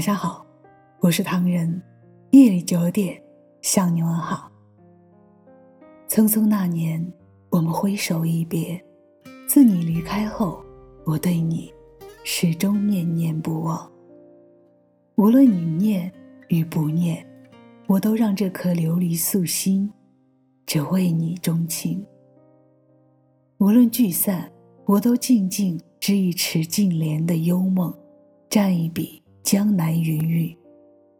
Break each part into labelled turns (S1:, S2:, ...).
S1: 晚上好，我是唐人。夜里九点向你问好。匆匆那年，我们挥手一别。自你离开后，我对你始终念念不忘。无论你念与不念，我都让这颗琉璃素心只为你钟情。无论聚散，我都静静织一池净莲的幽梦，蘸一笔。江南云雨，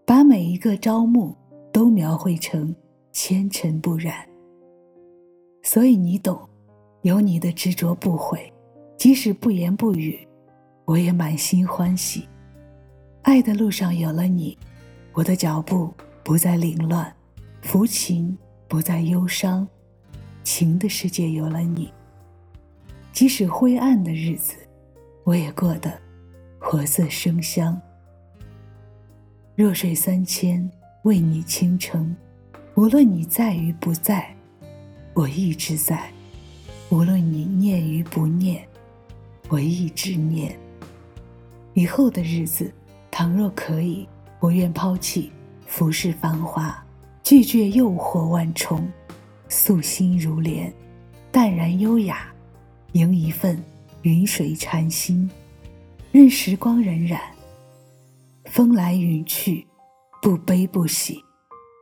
S1: 把每一个朝暮都描绘成纤尘不染。所以你懂，有你的执着不悔，即使不言不语，我也满心欢喜。爱的路上有了你，我的脚步不再凌乱，抚琴不再忧伤，情的世界有了你。即使灰暗的日子，我也过得活色生香。弱水三千，为你倾城。无论你在与不在，我一直在；无论你念与不念，我一直念。以后的日子，倘若可以，我愿抛弃浮世繁华，拒绝诱惑万重，素心如莲，淡然优雅，迎一份云水禅心，任时光荏苒。风来云去，不悲不喜，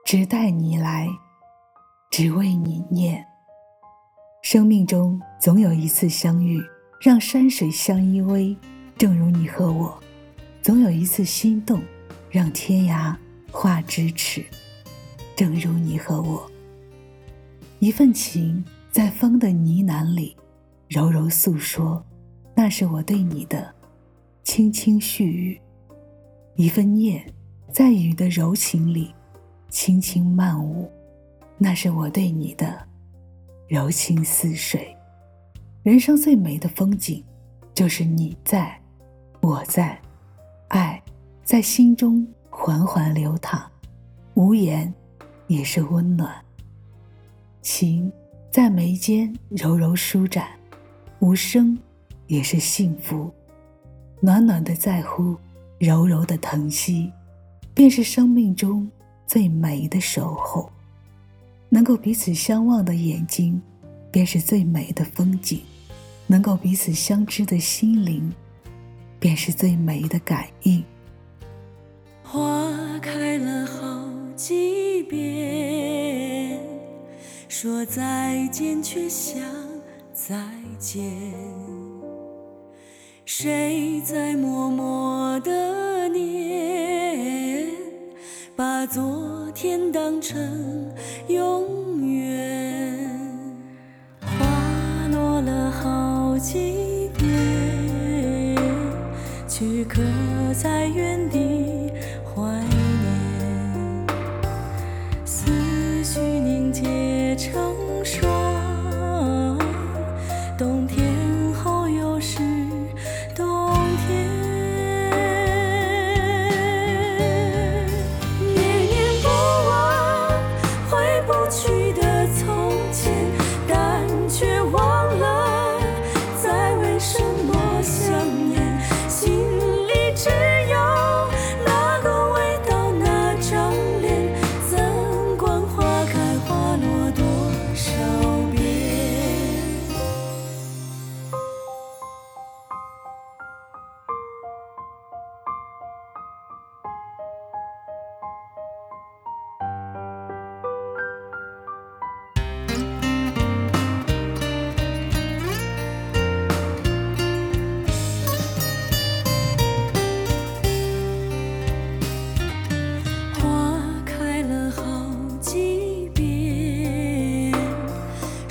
S1: 只待你来，只为你念。生命中总有一次相遇，让山水相依偎，正如你和我；总有一次心动，让天涯化咫尺，正如你和我。一份情在风的呢喃里柔柔诉说，那是我对你的轻轻絮语。一份念，在雨的柔情里，轻轻漫舞，那是我对你的柔情似水。人生最美的风景，就是你在，我在，爱在心中缓缓流淌，无言也是温暖。情在眉间柔柔舒展，无声也是幸福，暖暖的在乎。柔柔的疼惜，便是生命中最美的守候；能够彼此相望的眼睛，便是最美的风景；能够彼此相知的心灵，便是最美的感应。
S2: 花开了好几遍，说再见却想再见。谁在默默的念，把昨天当成永远？花落了好几遍，却刻在原地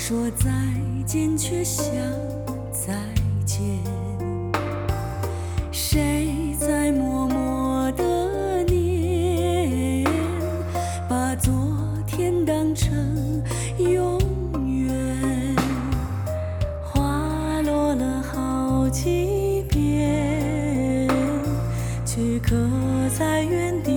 S2: 说再见却想再见，谁在默默的念，把昨天当成永远？花落了好几遍，却刻在原地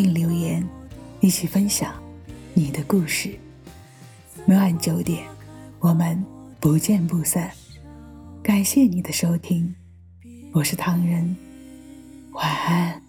S1: 并留言一起分享你的故事。每晚九点，我们不见不散。感谢你的收听，我是唐人。晚安。